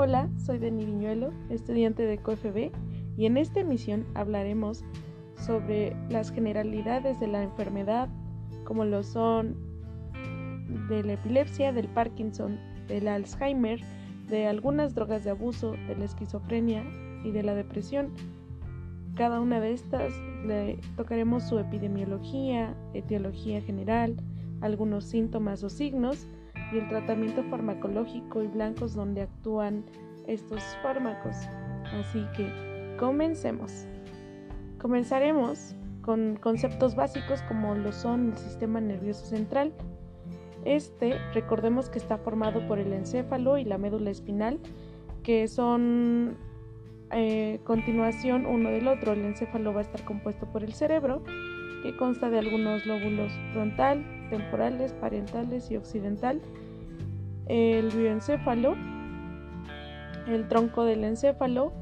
Hola, soy Deni Viñuelo, estudiante de COFB, y en esta emisión hablaremos sobre las generalidades de la enfermedad, como lo son de la epilepsia, del Parkinson, del Alzheimer, de algunas drogas de abuso, de la esquizofrenia y de la depresión. Cada una de estas le tocaremos su epidemiología, etiología general, algunos síntomas o signos y el tratamiento farmacológico y blancos donde actúan estos fármacos. Así que comencemos. Comenzaremos con conceptos básicos como lo son el sistema nervioso central. Este, recordemos que está formado por el encéfalo y la médula espinal, que son eh, continuación uno del otro. El encéfalo va a estar compuesto por el cerebro, que consta de algunos lóbulos frontal, temporales, parentales y occidental, el bioencéfalo, el tronco del encéfalo,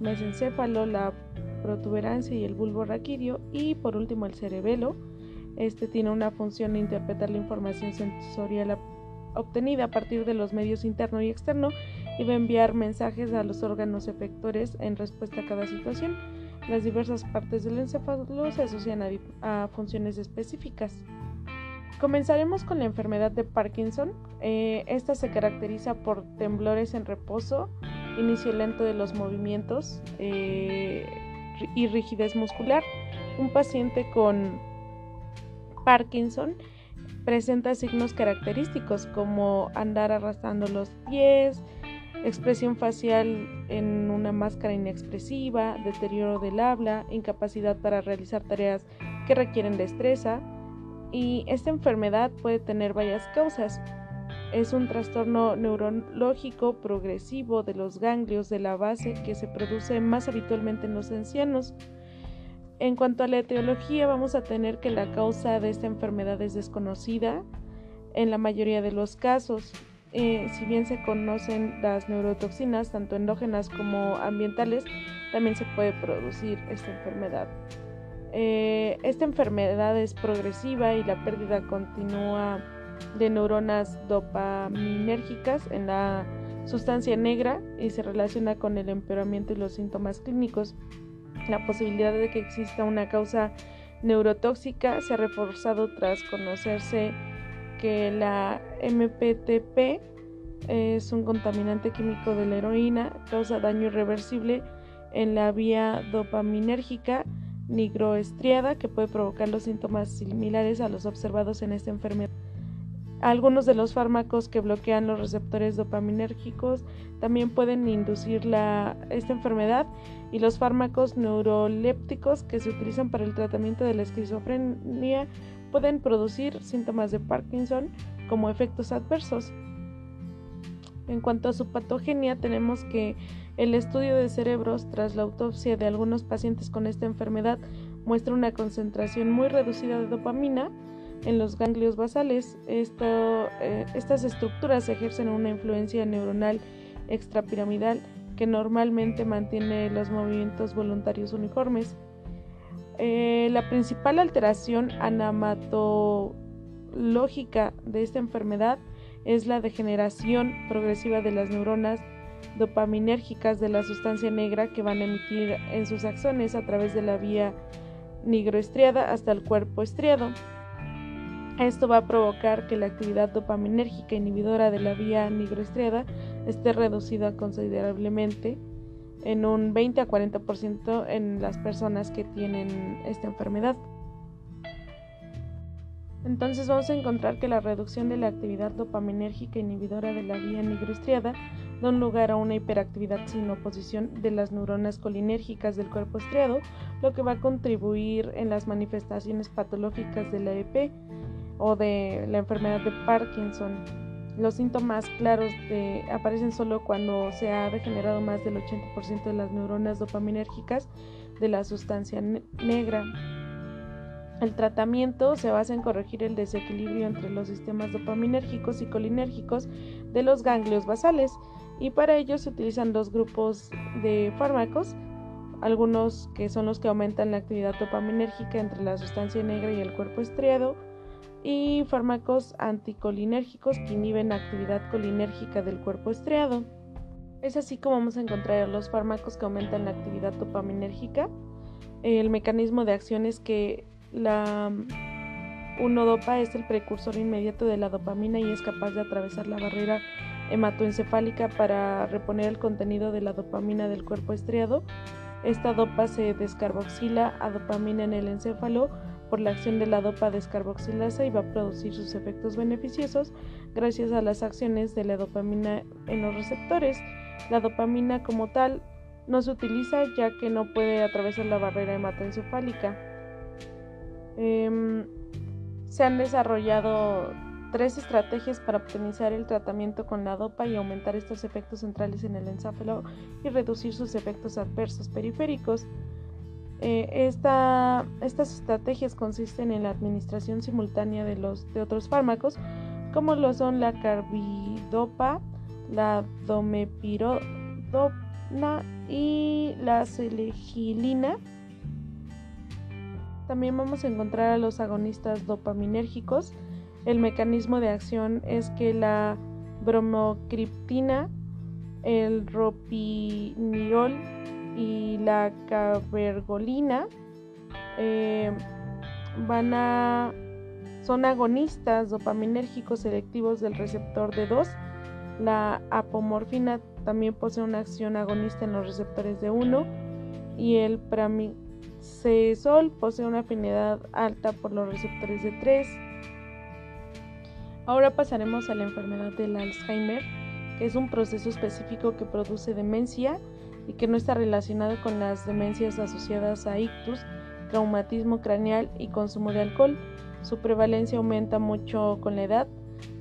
mesencéfalo, la protuberancia y el bulbo raquídeo y por último el cerebelo. Este tiene una función de interpretar la información sensorial obtenida a partir de los medios interno y externo y va a enviar mensajes a los órganos efectores en respuesta a cada situación. Las diversas partes del encéfalo se asocian a, funciones específicas. Comenzaremos con la enfermedad de Parkinson. Eh, esta se caracteriza por temblores en reposo, inicio lento de los movimientos eh, y rigidez muscular. Un paciente con Parkinson presenta signos característicos como andar arrastrando los pies, expresión facial en una máscara inexpresiva, deterioro del habla, incapacidad para realizar tareas que requieren destreza, y esta enfermedad puede tener varias causas. Es un trastorno neurológico progresivo de los ganglios de la base que se produce más habitualmente en los ancianos. En cuanto a la etiología, vamos a tener que la causa de esta enfermedad es desconocida en la mayoría de los casos. Eh, si bien se conocen las neurotoxinas, tanto endógenas como ambientales, también se puede producir esta enfermedad. Eh, esta enfermedad es progresiva y la pérdida continua de neuronas dopaminérgicas en la sustancia negra y se relaciona con el empeoramiento y los síntomas clínicos. La posibilidad de que exista una causa neurotóxica se ha reforzado tras conocerse que la MPTP es un contaminante químico de la heroína, causa daño irreversible en la vía dopaminérgica nigroestriada que puede provocar los síntomas similares a los observados en esta enfermedad. Algunos de los fármacos que bloquean los receptores dopaminérgicos también pueden inducir esta enfermedad y los fármacos neurolépticos que se utilizan para el tratamiento de la esquizofrenia pueden producir síntomas de Parkinson como efectos adversos. En cuanto a su patogenia, tenemos que el estudio de cerebros tras la autopsia de algunos pacientes con esta enfermedad muestra una concentración muy reducida de dopamina en los ganglios basales. Eh, estas estructuras ejercen una influencia neuronal extrapiramidal que normalmente mantiene los movimientos voluntarios uniformes. Eh, la principal alteración anamatológica de esta enfermedad es la degeneración progresiva de las neuronas dopaminérgicas de la sustancia negra que van a emitir en sus axones a través de la vía nigroestriada hasta el cuerpo estriado. Esto va a provocar que la actividad dopaminérgica inhibidora de la vía nigroestriada esté reducida considerablemente en un 20 a 40% en las personas que tienen esta enfermedad. Entonces vamos a encontrar que la reducción de la actividad dopaminérgica inhibidora de la vía nigroestriada da lugar a una hiperactividad sin oposición de las neuronas colinérgicas del cuerpo estriado, lo que va a contribuir en las manifestaciones patológicas de la EP o de la enfermedad de Parkinson. Los síntomas claros aparecen solo cuando se ha degenerado más del 80% de las neuronas dopaminérgicas de la sustancia negra. El tratamiento se basa en corregir el desequilibrio entre los sistemas dopaminérgicos y colinérgicos de los ganglios basales y para ello se utilizan dos grupos de fármacos, algunos que son los que aumentan la actividad dopaminérgica entre la sustancia negra y el cuerpo estriado y fármacos anticolinérgicos que inhiben la actividad colinérgica del cuerpo estriado. Es así como vamos a encontrar los fármacos que aumentan la actividad dopaminérgica. El mecanismo de acción es que la 1-dopa es el precursor inmediato de la dopamina y es capaz de atravesar la barrera hematoencefálica para reponer el contenido de la dopamina del cuerpo estriado. Esta dopa se descarboxila a dopamina en el encéfalo por la acción de la dopa descarboxilasa y va a producir sus efectos beneficiosos gracias a las acciones de la dopamina en los receptores. La dopamina como tal no se utiliza ya que no puede atravesar la barrera hematoencefálica. Em, se han desarrollado tres estrategias para optimizar el tratamiento con la dopa y aumentar estos efectos centrales en el encéfalo y reducir sus efectos adversos periféricos. Eh, estas estrategias consisten en la administración simultánea de, los, de otros fármacos, como lo son la carbidopa, la domepirodona y la selegilina. También vamos a encontrar a los agonistas dopaminérgicos. El mecanismo de acción es que la bromocriptina, el ropinirol y la cabergolina eh, van a son agonistas dopaminérgicos selectivos del receptor D2 la apomorfina también posee una acción agonista en los receptores de 1 y el pramicesol posee una afinidad alta por los receptores de 3. Ahora pasaremos a la enfermedad del Alzheimer, que es un proceso específico que produce demencia y que no está relacionado con las demencias asociadas a ictus, traumatismo craneal y consumo de alcohol. Su prevalencia aumenta mucho con la edad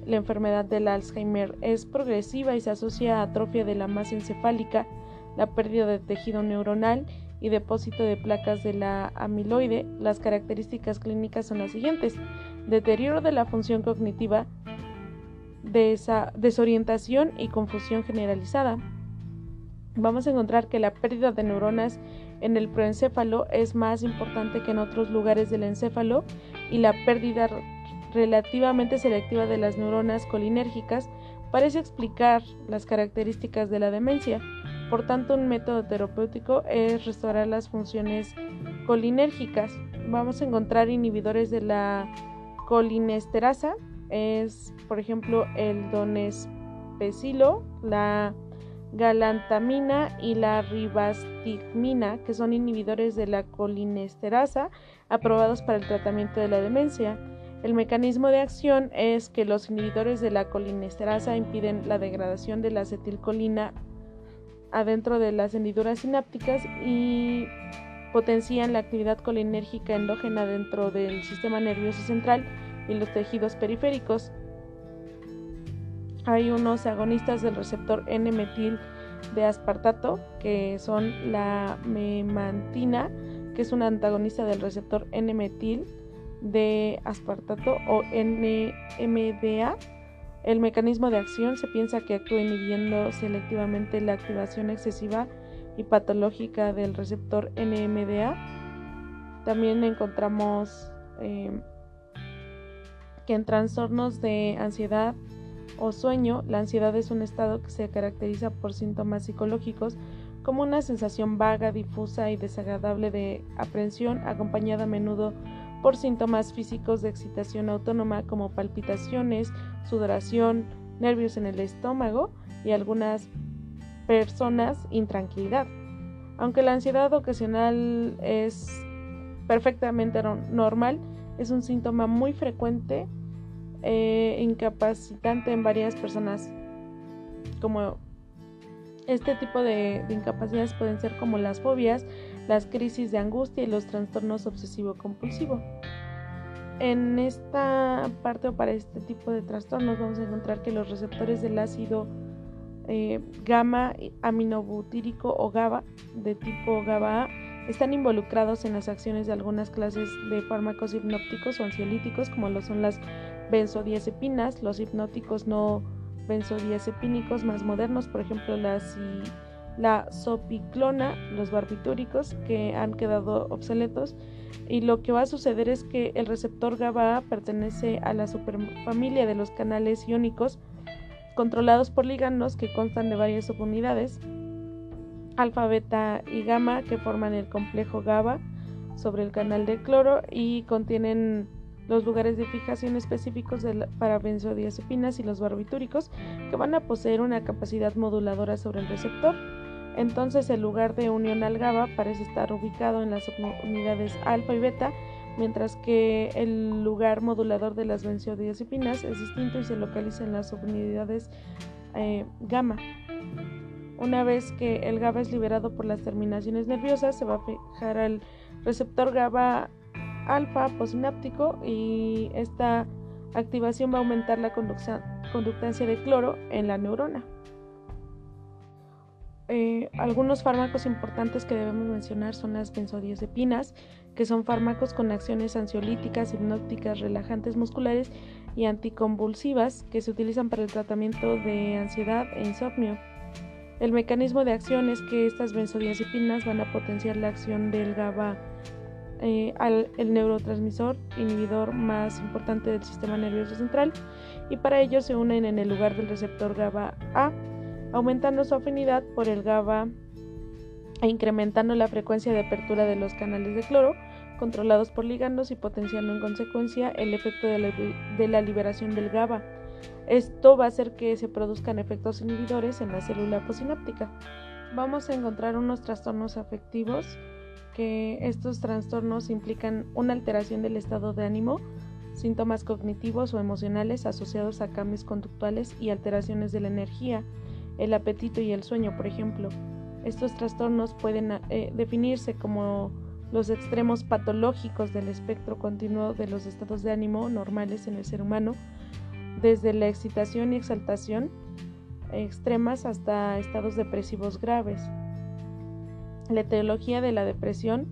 la enfermedad del Alzheimer es progresiva y se asocia a atrofia de la masa encefálica, la pérdida de tejido neuronal y depósito de placas de la amiloide. Las características clínicas son las siguientes. Deterioro de la función cognitiva, desorientación y confusión generalizada. Vamos a encontrar que la pérdida de neuronas en el proencéfalo es más importante que en otros lugares del encéfalo y la pérdida relativamente selectiva de las neuronas colinérgicas parece explicar las características de la demencia. Por tanto, un método terapéutico es restaurar las funciones colinérgicas. Vamos a encontrar inhibidores de la colinesterasa, es por ejemplo el donespecilo, la galantamina y la ribastigmina, que son inhibidores de la colinesterasa aprobados para el tratamiento de la demencia. El mecanismo de acción es que los inhibidores de la colinesterasa impiden la degradación de la acetilcolina adentro de las hendiduras sinápticas y potencian la actividad colinérgica endógena dentro del sistema nervioso central y los tejidos periféricos. Hay unos agonistas del receptor N-metil de aspartato que son la memantina, que es un antagonista del receptor N-metil de aspartato o NMDA. El mecanismo de acción se piensa que actúa inhibiendo selectivamente la activación excesiva y patológica del receptor NMDA. También encontramos em, que en trastornos de ansiedad o sueño, la ansiedad es un estado que se caracteriza por síntomas psicológicos como una sensación vaga, difusa y desagradable de aprensión, acompañada a menudo por síntomas físicos de excitación autónoma como palpitaciones, sudoración, nervios en el estómago y algunas personas intranquilidad. Aunque la ansiedad ocasional es perfectamente normal, es un síntoma muy frecuente e incapacitante en varias personas. Como este tipo de incapacidades pueden ser como las fobias, las crisis de angustia y los trastornos obsesivo-compulsivo. En esta parte o para este tipo de trastornos vamos a encontrar que los receptores del ácido eh, gamma aminobutírico o GABA de tipo GABA están involucrados en las acciones de algunas clases de fármacos hipnópticos o ansiolíticos como lo son las benzodiazepinas, los hipnóticos no benzodiazepínicos más modernos, por ejemplo las la sopiclona, los barbitúricos que han quedado obsoletos. Y lo que va a suceder es que el receptor GABA pertenece a la superfamilia de los canales iónicos controlados por ligandos que constan de varias subunidades, alfa, beta y gamma, que forman el complejo GABA sobre el canal de cloro y contienen los lugares de fijación específicos para benzodiazepinas y los barbitúricos que van a poseer una capacidad moduladora sobre el receptor. Entonces el lugar de unión al GABA parece estar ubicado en las unidades alfa y beta, mientras que el lugar modulador de las benzodiazepinas es distinto y se localiza en las subunidades eh, gamma. Una vez que el GABA es liberado por las terminaciones nerviosas, se va a fijar al receptor GABA alfa posináptico y esta activación va a aumentar la conductancia de cloro en la neurona. Eh, algunos fármacos importantes que debemos mencionar son las benzodiazepinas, que son fármacos con acciones ansiolíticas, hipnóticas, relajantes musculares y anticonvulsivas que se utilizan para el tratamiento de ansiedad e insomnio. El mecanismo de acción es que estas benzodiazepinas van a potenciar la acción del GABA eh, al el neurotransmisor inhibidor más importante del sistema nervioso central y para ello se unen en el lugar del receptor GABA A aumentando su afinidad por el GABA e incrementando la frecuencia de apertura de los canales de cloro controlados por ligandos y potenciando en consecuencia el efecto de la, liberación del GABA. Esto va a hacer que se produzcan efectos inhibidores en la célula posináptica. Vamos a encontrar unos trastornos afectivos que estos trastornos implican una alteración del estado de ánimo, síntomas cognitivos o emocionales asociados a cambios conductuales y alteraciones de la energía, el apetito y el sueño, por ejemplo. Estos trastornos pueden eh, definirse como los extremos patológicos del espectro continuo de los estados de ánimo normales en el ser humano, desde la excitación y exaltación extremas hasta estados depresivos graves. La etiología de la depresión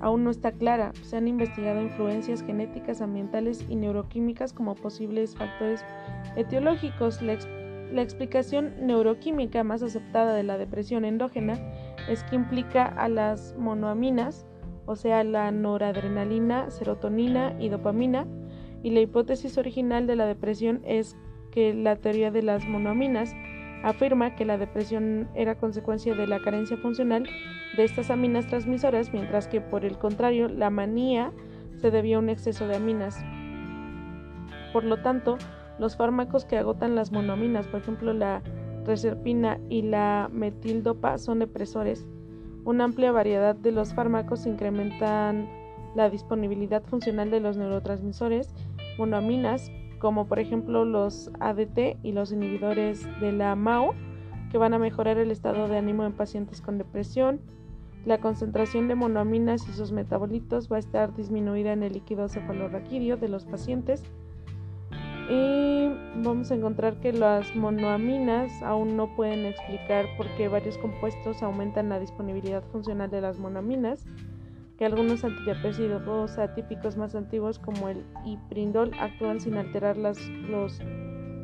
aún no está clara. Se han investigado influencias genéticas, ambientales y neuroquímicas como posibles factores etiológicos. La explicación neuroquímica más aceptada de la depresión endógena es que implica a las monoaminas, o sea, la noradrenalina, serotonina y dopamina, y la hipótesis original de la depresión es que la teoría de las monoaminas afirma que la depresión era consecuencia de la carencia funcional de estas aminas transmisoras, mientras que por el contrario la manía se debía a un exceso de aminas. Por lo tanto, los fármacos que agotan las monoaminas, por ejemplo la reserpina y la metildopa, son depresores. Una amplia variedad de los fármacos incrementan la disponibilidad funcional de los neurotransmisores monoaminas, como por ejemplo los ADT y los inhibidores de la MAO, que van a mejorar el estado de ánimo en pacientes con depresión. La concentración de monoaminas y sus metabolitos va a estar disminuida en el líquido cefalorraquídeo de los pacientes y vamos a encontrar que las monoaminas aún no pueden explicar por qué varios compuestos aumentan la disponibilidad funcional de las monoaminas, que algunos antidepresivos atípicos más antiguos como el iprindol actúan sin alterar las, los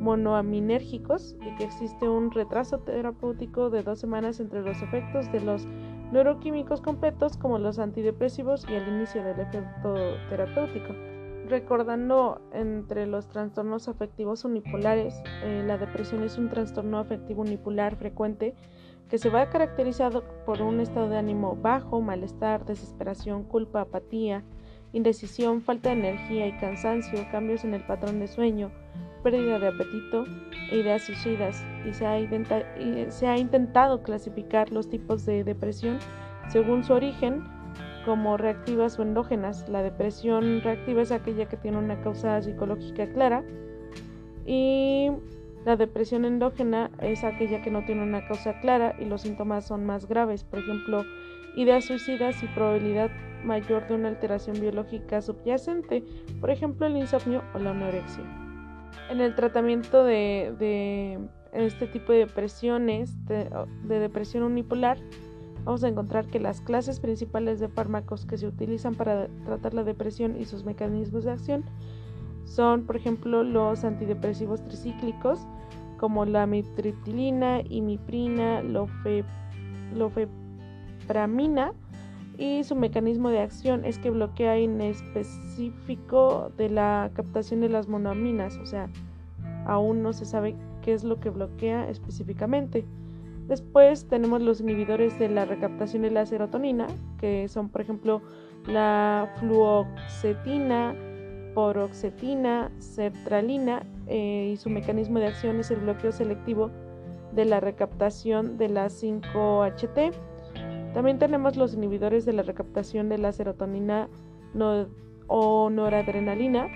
monoaminérgicos y que existe un retraso terapéutico de dos semanas entre los efectos de los neuroquímicos completos como los antidepresivos y el inicio del efecto terapéutico. Recordando entre los trastornos afectivos unipolares, eh, la depresión es un trastorno afectivo unipolar frecuente que se va caracterizado por un estado de ánimo bajo, malestar, desesperación, culpa, apatía, indecisión, falta de energía y cansancio, cambios en el patrón de sueño, pérdida de apetito e ideas suicidas. Y se ha, y se ha intentado clasificar los tipos de depresión según su origen como reactivas o endógenas. La depresión reactiva es aquella que tiene una causa psicológica clara y la depresión endógena es aquella que no tiene una causa clara y los síntomas son más graves, por ejemplo, ideas suicidas y probabilidad mayor de una alteración biológica subyacente, por ejemplo, el insomnio o la anorexia. En el tratamiento de, este tipo de depresiones, de depresión unipolar, vamos a encontrar que las clases principales de fármacos que se utilizan para tratar la depresión y sus mecanismos de acción son, por ejemplo, los antidepresivos tricíclicos como la mitriptilina, imiprina, lofe, lofepramina y su mecanismo de acción es que bloquea en específico de la captación de las monoaminas, o sea, aún no se sabe qué es lo que bloquea específicamente. Después tenemos los inhibidores de la recaptación de la serotonina, que son por ejemplo la fluoxetina, poroxetina, sertralina eh, y su mecanismo de acción es el bloqueo selectivo de la recaptación de la 5-HT. También tenemos los inhibidores de la recaptación de la serotonina o noradrenalina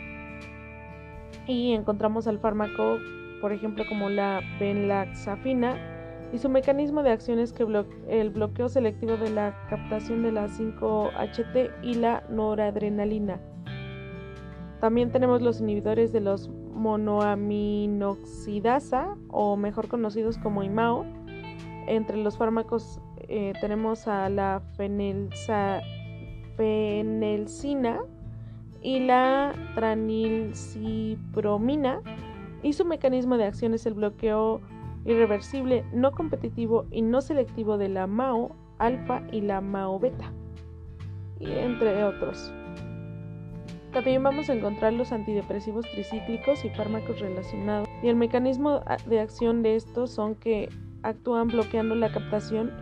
y encontramos al fármaco, por ejemplo, como la benlaxafina y su mecanismo de acción es que el bloqueo selectivo de la captación de la 5-HT y la noradrenalina. También tenemos los inhibidores de los monoaminoxidasa o mejor conocidos como IMAO. Entre los fármacos eh, tenemos a la fenelcina y la tranilcipromina y su mecanismo de acción es el bloqueo irreversible, no competitivo y no selectivo de la MAO alfa y la MAO beta, entre otros. También vamos a encontrar los antidepresivos tricíclicos y fármacos relacionados. Y el mecanismo de acción de estos son que actúan bloqueando la captación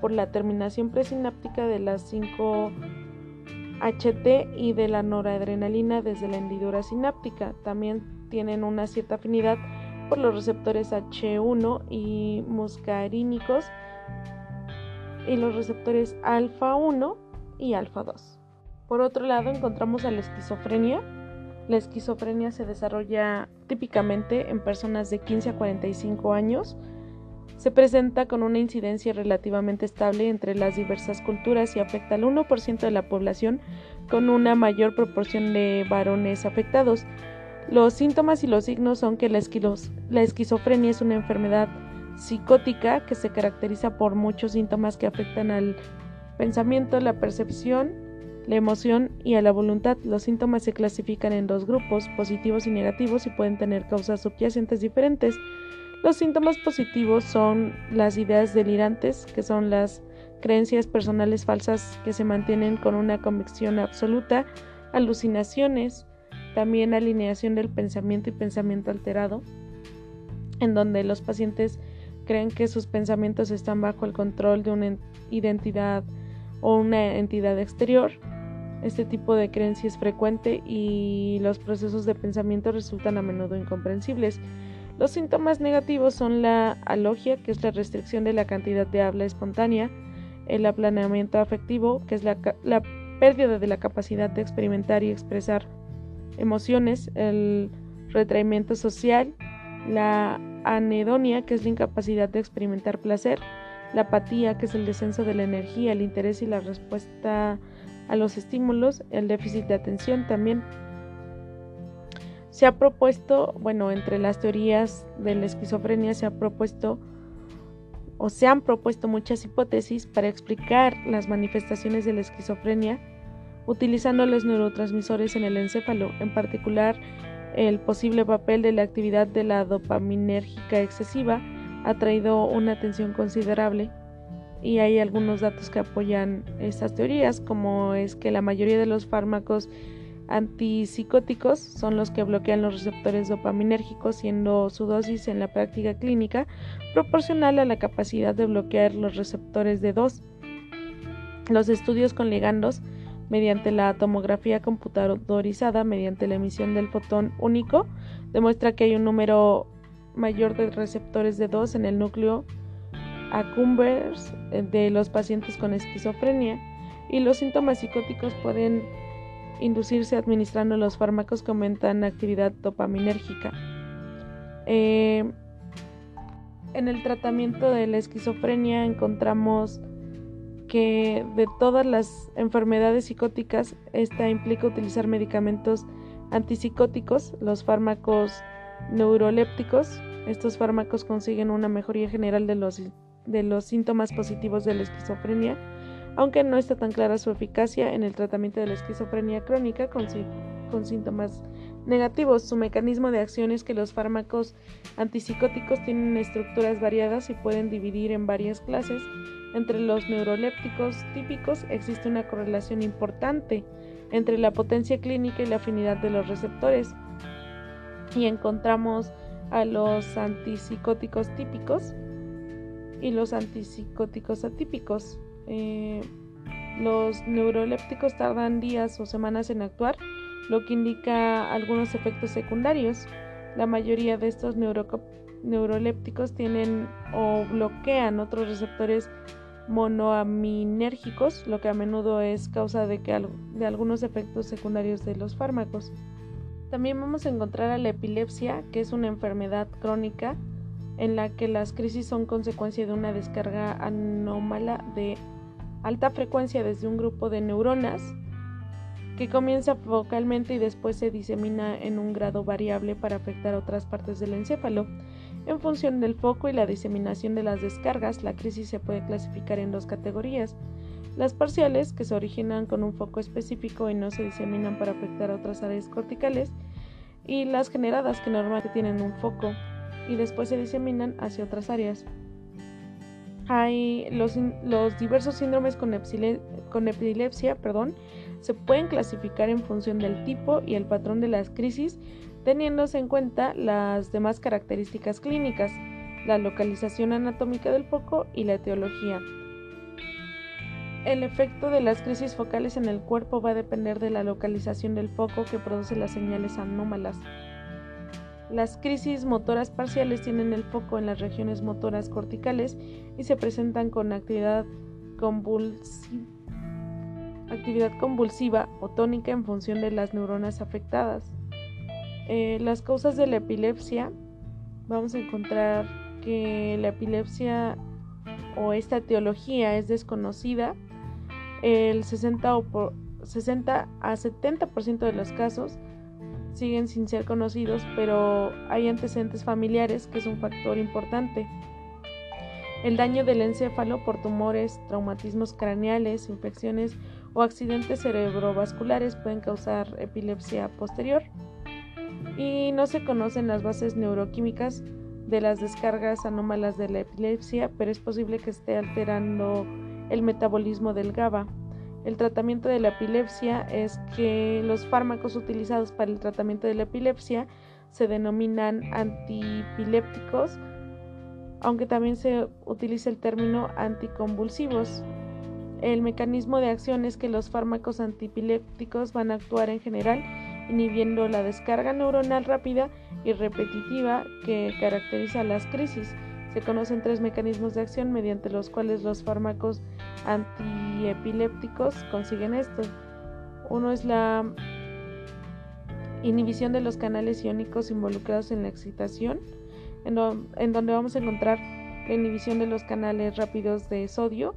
por la terminación presináptica de las 5-HT y de la noradrenalina desde la hendidura sináptica. También tienen una cierta afinidad por los receptores H1 y muscarínicos y los receptores alfa 1 y alfa 2. Por otro lado, encontramos a la esquizofrenia. La esquizofrenia se desarrolla típicamente en personas de 15 a 45 años. Se presenta con una incidencia relativamente estable entre las diversas culturas y afecta al 1% de la población con una mayor proporción de varones afectados. Los síntomas y los signos son que la, esquizofrenia es una enfermedad psicótica que se caracteriza por muchos síntomas que afectan al pensamiento, la percepción, la emoción y a la voluntad. Los síntomas se clasifican en dos grupos, positivos y negativos, y pueden tener causas subyacentes diferentes. Los síntomas positivos son las ideas delirantes, que son las creencias personales falsas que se mantienen con una convicción absoluta, alucinaciones, también alineación del pensamiento y pensamiento alterado, en donde los pacientes creen que sus pensamientos están bajo el control de una identidad o una entidad exterior. Este tipo de creencia es frecuente y los procesos de pensamiento resultan a menudo incomprensibles. Los síntomas negativos son la alogia, que es la restricción de la cantidad de habla espontánea, el aplaneamiento afectivo, que es la, la pérdida de la capacidad de experimentar y expresar emociones, el retraimiento social, la anedonia, que es la incapacidad de experimentar placer, la apatía, que es el descenso de la energía, el interés y la respuesta a los estímulos, el déficit de atención también. Se ha propuesto, bueno, entre las teorías de la esquizofrenia se ha propuesto o se han propuesto muchas hipótesis para explicar las manifestaciones de la esquizofrenia utilizando los neurotransmisores en el encéfalo, en particular el posible papel de la actividad de la dopaminérgica excesiva ha traído una atención considerable y hay algunos datos que apoyan estas teorías, como es que la mayoría de los fármacos antipsicóticos son los que bloquean los receptores dopaminérgicos, siendo su dosis en la práctica clínica proporcional a la capacidad de bloquear los receptores de 2. Los estudios con ligandos mediante la tomografía computadorizada mediante la emisión del fotón único demuestra que hay un número mayor de receptores de 2 en el núcleo accumbens eh, de los pacientes con esquizofrenia y los síntomas psicóticos pueden inducirse administrando los fármacos que aumentan actividad dopaminérgica. Eh, en el tratamiento de la esquizofrenia encontramos que de todas las enfermedades psicóticas, esta implica utilizar medicamentos antipsicóticos, los fármacos neurolépticos. Estos fármacos consiguen una mejoría general de los de los síntomas positivos de la esquizofrenia, aunque no está tan clara su eficacia en el tratamiento de la esquizofrenia crónica con, con síntomas negativos. Su mecanismo de acción es que los fármacos antipsicóticos tienen estructuras variadas y pueden dividir en varias clases. Entre los neurolépticos típicos existe una correlación importante entre la potencia clínica y la afinidad de los receptores. Y encontramos a los antipsicóticos típicos y los antipsicóticos atípicos. Eh, los neurolépticos tardan días o semanas en actuar, lo que indica algunos efectos secundarios. La mayoría de estos neurolépticos tienen o bloquean otros receptores monoaminérgicos, lo que a menudo es causa de, que, de algunos efectos secundarios de los fármacos. También vamos a encontrar a la epilepsia, que es una enfermedad crónica en la que las crisis son consecuencia de una descarga anómala de alta frecuencia desde un grupo de neuronas que comienza focalmente y después se disemina en un grado variable para afectar otras partes del encéfalo. En función del foco y la diseminación de las descargas, la crisis se puede clasificar en dos categorías. Las parciales, que se originan con un foco específico y no se diseminan para afectar a otras áreas corticales, y las generadas, que normalmente tienen un foco y después se diseminan hacia otras áreas. Hay los, diversos síndromes con, epilepsia perdón, se pueden clasificar en función del tipo y el patrón de las crisis, teniéndose en cuenta las demás características clínicas, la localización anatómica del foco y la etiología. El efecto de las crisis focales en el cuerpo va a depender de la localización del foco que produce las señales anómalas. Las crisis motoras parciales tienen el foco en las regiones motoras corticales y se presentan con actividad convulsiva actividad convulsiva o tónica en función de las neuronas afectadas. Eh, las causas de la epilepsia, vamos a encontrar que la epilepsia o esta etiología es desconocida. El 60, o por, 60 a 70% de los casos siguen sin ser conocidos, pero hay antecedentes familiares que es un factor importante. El daño del encéfalo por tumores, traumatismos craneales, infecciones o accidentes cerebrovasculares pueden causar epilepsia posterior. Y no se conocen las bases neuroquímicas de las descargas anómalas de la epilepsia, pero es posible que esté alterando el metabolismo del GABA. El tratamiento de la epilepsia es que los fármacos utilizados para el tratamiento de la epilepsia se denominan antipilépticos, aunque también se utiliza el término anticonvulsivos. El mecanismo de acción es que los fármacos antipilépticos van a actuar en general inhibiendo la descarga neuronal rápida y repetitiva que caracteriza las crisis. Se conocen tres mecanismos de acción mediante los cuales los fármacos antiepilépticos consiguen esto. Uno es la inhibición de los canales iónicos involucrados en la excitación, en, en donde vamos a encontrar la inhibición de los canales rápidos de sodio,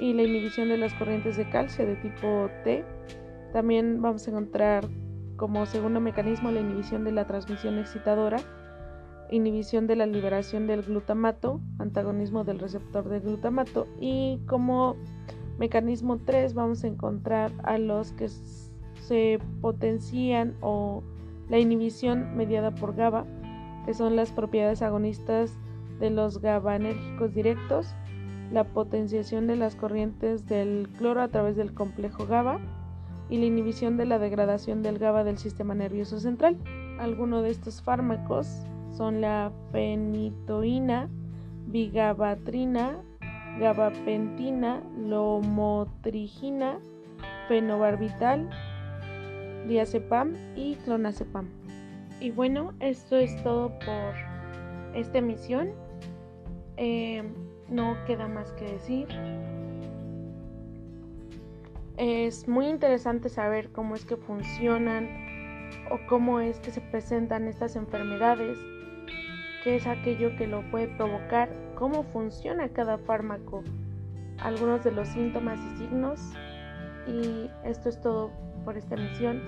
y la inhibición de las corrientes de calcio de tipo T. También vamos a encontrar como segundo mecanismo la inhibición de la transmisión excitadora, inhibición de la liberación del glutamato, antagonismo del receptor de glutamato y como mecanismo 3 vamos a encontrar a los que se potencian o la inhibición mediada por GABA, que son las propiedades agonistas de los GABAérgicos directos la potenciación de las corrientes del cloro a través del complejo GABA y la inhibición de la degradación del GABA del sistema nervioso central. Algunos de estos fármacos son la fenitoína, bigabatrina, gabapentina, lomotrigina, fenobarbital, diazepam y clonazepam. Y bueno, esto es todo por esta emisión. Eh, no queda más que decir. Es muy interesante saber cómo es que funcionan o cómo es que se presentan estas enfermedades, qué es aquello que lo puede provocar, cómo funciona cada fármaco, algunos de los síntomas y signos. Y esto es todo por esta emisión.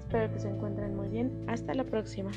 Espero que se encuentren muy bien. Hasta la próxima.